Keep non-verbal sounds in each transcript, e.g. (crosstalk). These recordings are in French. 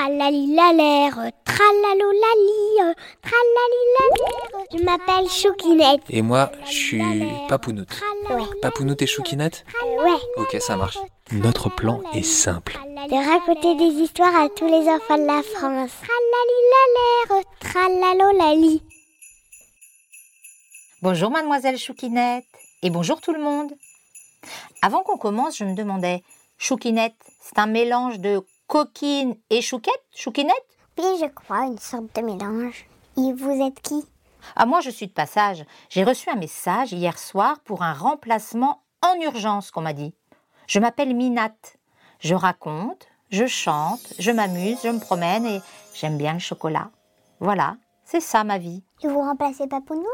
Tralali-la-l'air, tralalo-lali, tralali-la-l'air. Je m'appelle Choukinette. Et moi, je suis Papounoute. Ouais. Papounoute et Choukinette Ouais. Ok, ça marche. Notre plan est simple. De raconter des histoires à tous les enfants de la France. Tralali-la-l'air, tralalo-lali. Bonjour mademoiselle Choukinette et bonjour tout le monde. Avant qu'on commence, je me demandais, Choukinette, c'est un mélange de coquine et chouquette Choukinette Oui, je crois, une sorte de mélange. Et vous êtes qui? Ah moi je suis de passage. J'ai reçu un message hier soir pour un remplacement en urgence qu'on m'a dit. Je m'appelle Minate. Je raconte, je chante, je m'amuse, je me promène et j'aime bien le chocolat. Voilà, c'est ça ma vie. Et vous remplacez Papounoute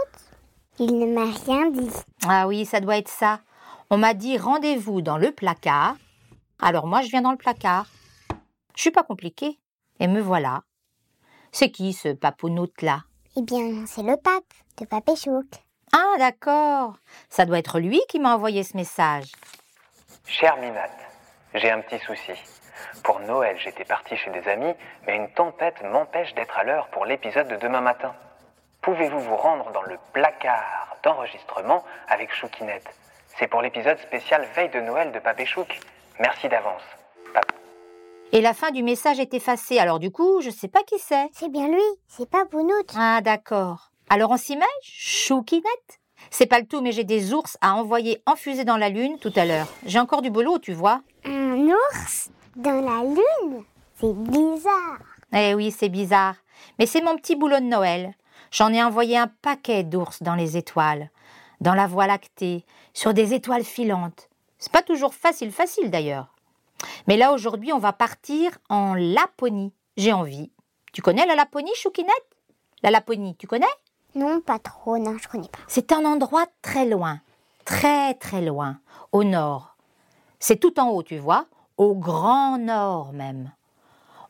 Il ne m'a rien dit. Ah oui, ça doit être ça. On m'a dit rendez-vous dans le placard. Alors moi, je viens dans le placard. Je suis pas compliquée. Et me voilà. C'est qui ce papounoute là? Eh bien, c'est le pape de Papéchouk. Ah d'accord. Ça doit être lui qui m'a envoyé ce message. Cher Minate, j'ai un petit souci. Pour Noël, j'étais parti chez des amis, mais une tempête m'empêche d'être à l'heure pour l'épisode de demain matin. Pouvez-vous vous rendre dans le placard d'enregistrement avec Choukinette? C'est pour l'épisode spécial Veille de Noël de Papé Chouk. Merci d'avance. Pap- Et la fin du message est effacée. Alors du coup, je sais pas qui c'est. C'est bien lui, c'est Papounoute. Ah d'accord. Alors on s'y met Choukinette? C'est pas le tout, mais j'ai des ours à envoyer en fusée dans la lune tout à l'heure. J'ai encore du boulot, tu vois. Un ours dans la lune? C'est bizarre. Eh oui, c'est bizarre. Mais c'est mon petit boulot de Noël. J'en ai envoyé un paquet d'ours dans les étoiles, dans la voie lactée, sur des étoiles filantes. C'est pas toujours facile, facile d'ailleurs. Mais là, aujourd'hui, on va partir en Laponie. J'ai envie. Tu connais la Laponie, Choukinette? La Laponie, tu connais? Non, pas trop, non, je connais pas. C'est un endroit très loin, très très loin, au nord. C'est tout en haut, tu vois, au grand nord même.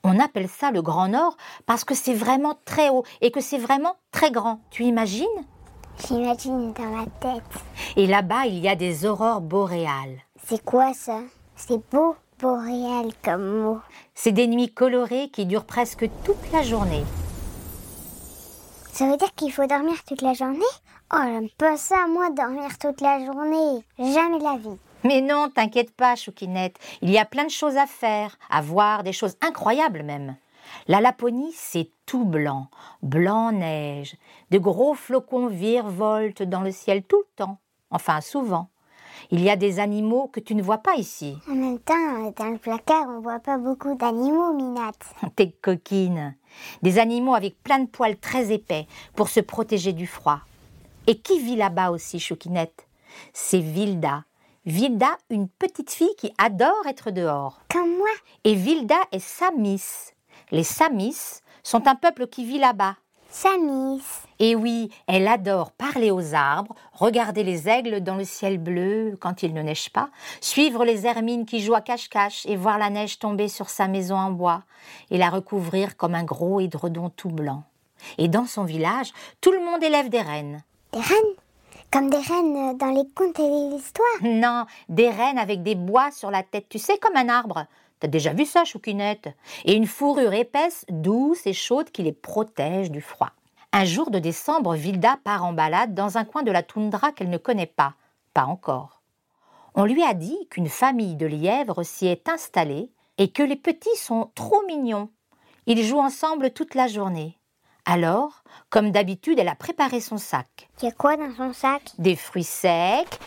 On appelle ça le grand nord parce que c'est vraiment très haut et que c'est vraiment très grand. Tu imagines? J'imagine dans ma tête. Et là-bas, il y a des aurores boréales. C'est quoi ça? C'est beau, boréal comme mot. C'est des nuits colorées qui durent presque toute la journée. Ça veut dire qu'il faut dormir toute la journée? Oh, j'aime pas ça, moi, dormir toute la journée. Jamais la vie. Mais non, t'inquiète pas, Choukinette. Il y a plein de choses à faire, à voir, des choses incroyables même. La Laponie, c'est tout blanc, blanc neige. De gros flocons virevoltent dans le ciel tout le temps. Enfin, souvent. Il y a des animaux que tu ne vois pas ici. En même temps, dans le placard, on voit pas beaucoup d'animaux, Minate. (laughs) Tes coquines. Des animaux avec plein de poils très épais pour se protéger du froid. Et qui vit là-bas aussi, Choukinette? C'est Vilda. Vilda, une petite fille qui adore être dehors. Comme moi. Et Vilda est Samis. Les Samis sont un peuple qui vit là-bas. Samis. Et oui, elle adore parler aux arbres, regarder les aigles dans le ciel bleu quand il ne neige pas, suivre les hermines qui jouent à cache-cache et voir la neige tomber sur sa maison en bois et la recouvrir comme un gros édredon tout blanc. Et dans son village, tout le monde élève des rennes. Des rennes Comme des rennes euh, dans les contes et les histoires? Non, des rennes avec des bois sur la tête, tu sais, comme un arbre. T'as déjà vu ça, Choukinette Et une fourrure épaisse, douce et chaude qui les protège du froid. Un jour de décembre, Vilda part en balade dans un coin de la toundra qu'elle ne connaît pas. Pas encore. On lui a dit qu'une famille de lièvres s'y est installée et que les petits sont trop mignons. Ils jouent ensemble toute la journée. Alors, comme d'habitude, elle a préparé son sac Il y a quoi dans son sac? Des fruits secs,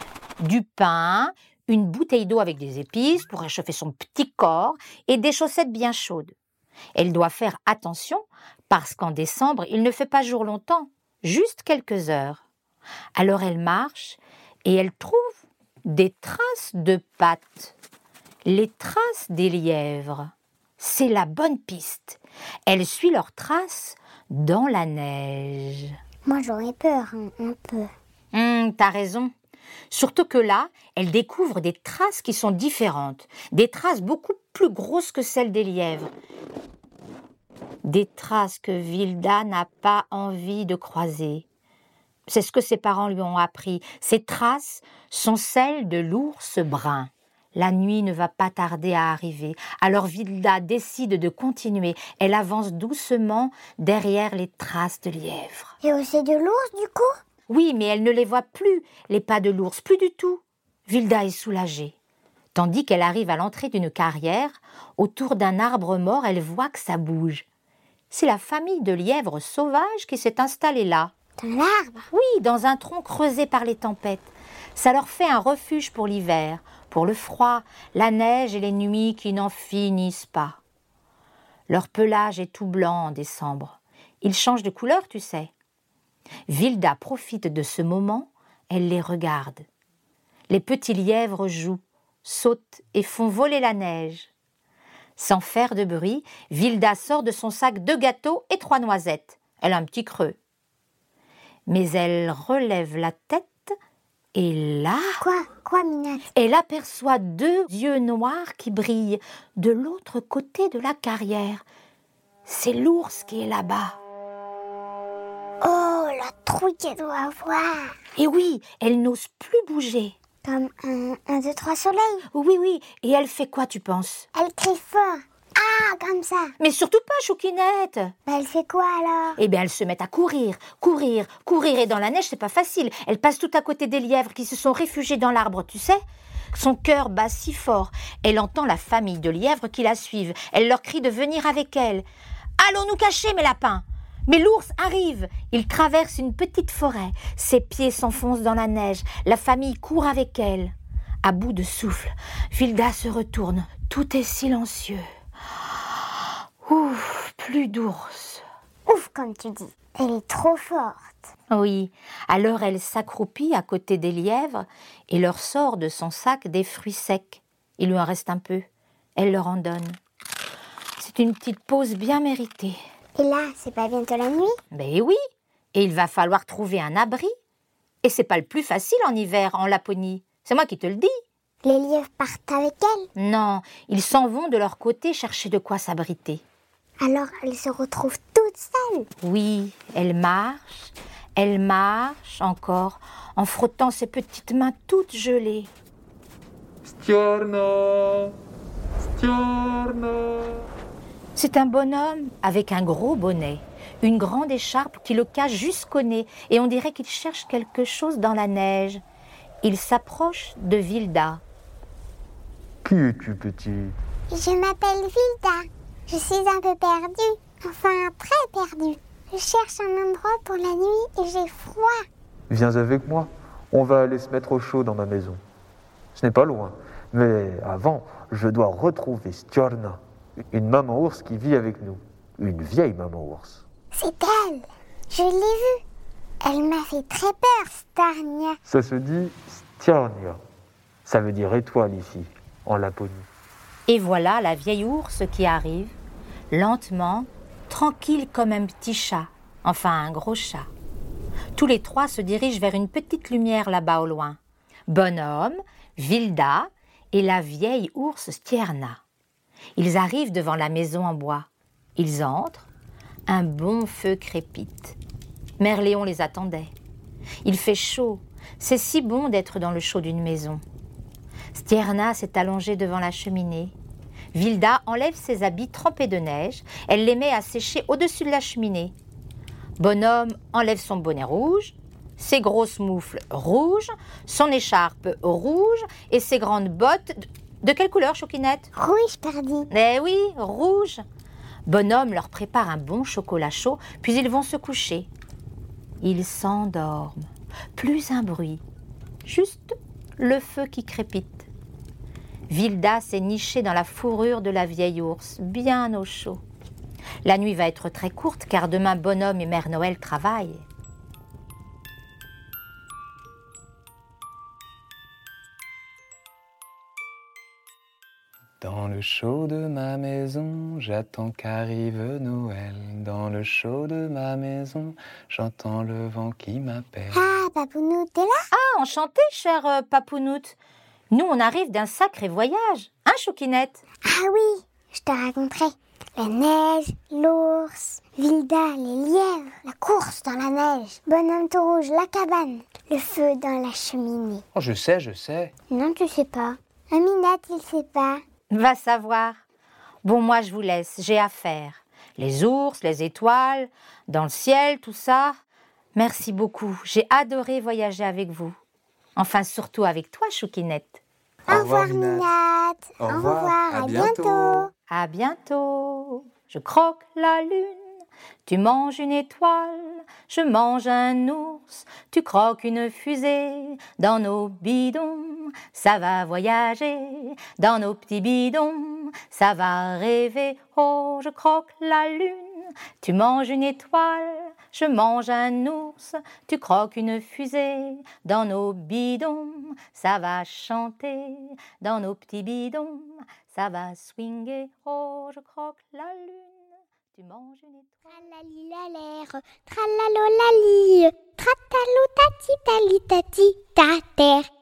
du pain, une bouteille d'eau avec des épices pour réchauffer son petit corps et des chaussettes bien chaudes. Elle doit faire attention parce qu'en décembre, il ne fait pas jour longtemps, juste quelques heures. Alors elle marche et elle trouve des traces de pattes, les traces des lièvres. C'est la bonne piste. Elle suit leurs traces dans la neige. Moi, j'aurais peur, hein, un peu. Hum, t'as raison. Surtout que là, elle découvre des traces qui sont différentes, des traces beaucoup plus grosses que celles des lièvres. Des traces que Vilda n'a pas envie de croiser. C'est ce que ses parents lui ont appris. Ces traces sont celles de l'ours brun. La nuit ne va pas tarder à arriver. Alors Vilda décide de continuer. Elle avance doucement derrière les traces de lièvre. Et aussi de l'ours, du coup? Oui, mais elle ne les voit plus, les pas de l'ours, plus du tout. Vilda est soulagée. Tandis qu'elle arrive à l'entrée d'une carrière, autour d'un arbre mort, elle voit que ça bouge. C'est la famille de lièvres sauvages qui s'est installée là. Dans l'arbre? Oui, dans un tronc creusé par les tempêtes. Ça leur fait un refuge pour l'hiver, pour le froid, la neige et les nuits qui n'en finissent pas. Leur pelage est tout blanc en décembre. Ils changent de couleur, tu sais. Vilda profite de ce moment, elle les regarde. Les petits lièvres jouent, sautent et font voler la neige. Sans faire de bruit, Vilda sort de son sac deux gâteaux et trois noisettes. Elle a un petit creux. Mais elle relève la tête et là, Quoi Quoi, Minette? elle aperçoit deux yeux noirs qui brillent de l'autre côté de la carrière. C'est l'ours qui est là-bas. La trouille qu'elle doit avoir Et oui, elle n'ose plus bouger. Comme un, un, deux, trois soleils. Oui, oui, et elle fait quoi, tu penses? Elle crie fort. Ah, comme ça. Mais surtout pas, Chouquinette Bah, elle fait quoi alors? Eh bien, elle se met à courir, courir, courir, et dans la neige, c'est pas facile. Elle passe tout à côté des lièvres qui se sont réfugiés dans l'arbre, tu sais? Son cœur bat si fort. Elle entend la famille de lièvres qui la suivent. Elle leur crie de venir avec elle. Allons nous cacher, mes lapins mais l'ours arrive. Il traverse une petite forêt. Ses pieds s'enfoncent dans la neige. La famille court avec elle. À bout de souffle, Vilda se retourne. Tout est silencieux. (gasps) Ouf, plus d'ours. Ouf, comme tu dis. Elle est trop forte. Oui, alors elle s'accroupit à côté des lièvres et leur sort de son sac des fruits secs. Il lui en reste un peu. Elle leur en donne. C'est une petite pause bien méritée. Et là, c'est pas bientôt la nuit Ben oui, et il va falloir trouver un abri. Et c'est pas le plus facile en hiver en Laponie. C'est moi qui te le dis. Les lièvres partent avec elle Non, ils s'en vont de leur côté chercher de quoi s'abriter. Alors elle se retrouve toute seule Oui, elle marche, elle marche encore, en frottant ses petites mains toutes gelées. Stiorno Stiorno C'est un bonhomme avec un gros bonnet, une grande écharpe qui le cache jusqu'au nez, et on dirait qu'il cherche quelque chose dans la neige. Il s'approche de Vilda. Qui es-tu, petit? Je m'appelle Vilda. Je suis un peu perdue. Enfin, très perdue. Je cherche un endroit pour la nuit et j'ai froid. Viens avec moi. On va aller se mettre au chaud dans ma maison. Ce n'est pas loin. Mais avant, je dois retrouver Stiorna, une maman ours qui vit avec nous. Une vieille maman ours. C'est elle. Je l'ai vue. Elle m'a fait très peur, Starnia. Ça se dit Stiornia. Ça veut dire étoile ici, en Laponie. Et voilà la vieille ours qui arrive, lentement, tranquille comme un petit chat, enfin un gros chat. Tous les trois se dirigent vers une petite lumière là-bas au loin. Bonhomme, Vilda et la vieille ours Stierna. Ils arrivent devant la maison en bois. Ils entrent. Un bon feu crépite. Mère Léon les attendait. Il fait chaud. C'est si bon d'être dans le chaud d'une maison. Stierna s'est allongée devant la cheminée. Vilda enlève ses habits trempés de neige. Elle les met à sécher au-dessus de la cheminée. Bonhomme enlève son bonnet rouge, ses grosses moufles rouges, son écharpe rouge et ses grandes bottes. De quelle couleur, Choquinette Rouge, perdu. Eh oui, rouge. Bonhomme leur prépare un bon chocolat chaud, puis ils vont se coucher. Ils s'endorment. Plus un bruit. Juste le feu qui crépite. Vilda s'est nichée dans la fourrure de la vieille ours, bien au chaud. La nuit va être très courte car demain Bonhomme et Mère Noël travaillent. Le chaud de ma maison, j'attends qu'arrive Noël. Dans le chaud de ma maison, j'entends le vent qui m'appelle. Ah, Papounou, t'es là? Ah, enchanté, cher euh, Papounoute. Nous, on arrive d'un sacré voyage, hein, Chouquinette Ah oui, je te raconterai. La neige, l'ours, Vilda, les lièvres, la course dans la neige, bonhomme tout rouge, la cabane, le feu dans la cheminée. Oh, je sais, je sais. Non, tu sais pas. Aminat, il sait pas. Va savoir. Bon, moi, je vous laisse, j'ai affaire. Les ours, les étoiles, dans le ciel, tout ça. Merci beaucoup, j'ai adoré voyager avec vous. Enfin, surtout avec toi, Choukinette. Au, revoir, Minat. Au revoir, à, à bientôt. bientôt. À bientôt. Je croque la lune, tu manges une étoile, je mange un ours, tu croques une fusée dans nos bidons, ça va voyager dans nos petits bidons, ça va rêver. Oh, je croque la lune, tu manges une étoile, je mange un ours, tu croques une fusée dans nos bidons, ça va chanter dans nos petits bidons, ça va swinger. Oh, je croque la lune, tu manges une étoile. Tralali la l'air, tralalolali, tratalo tati tati ta terre.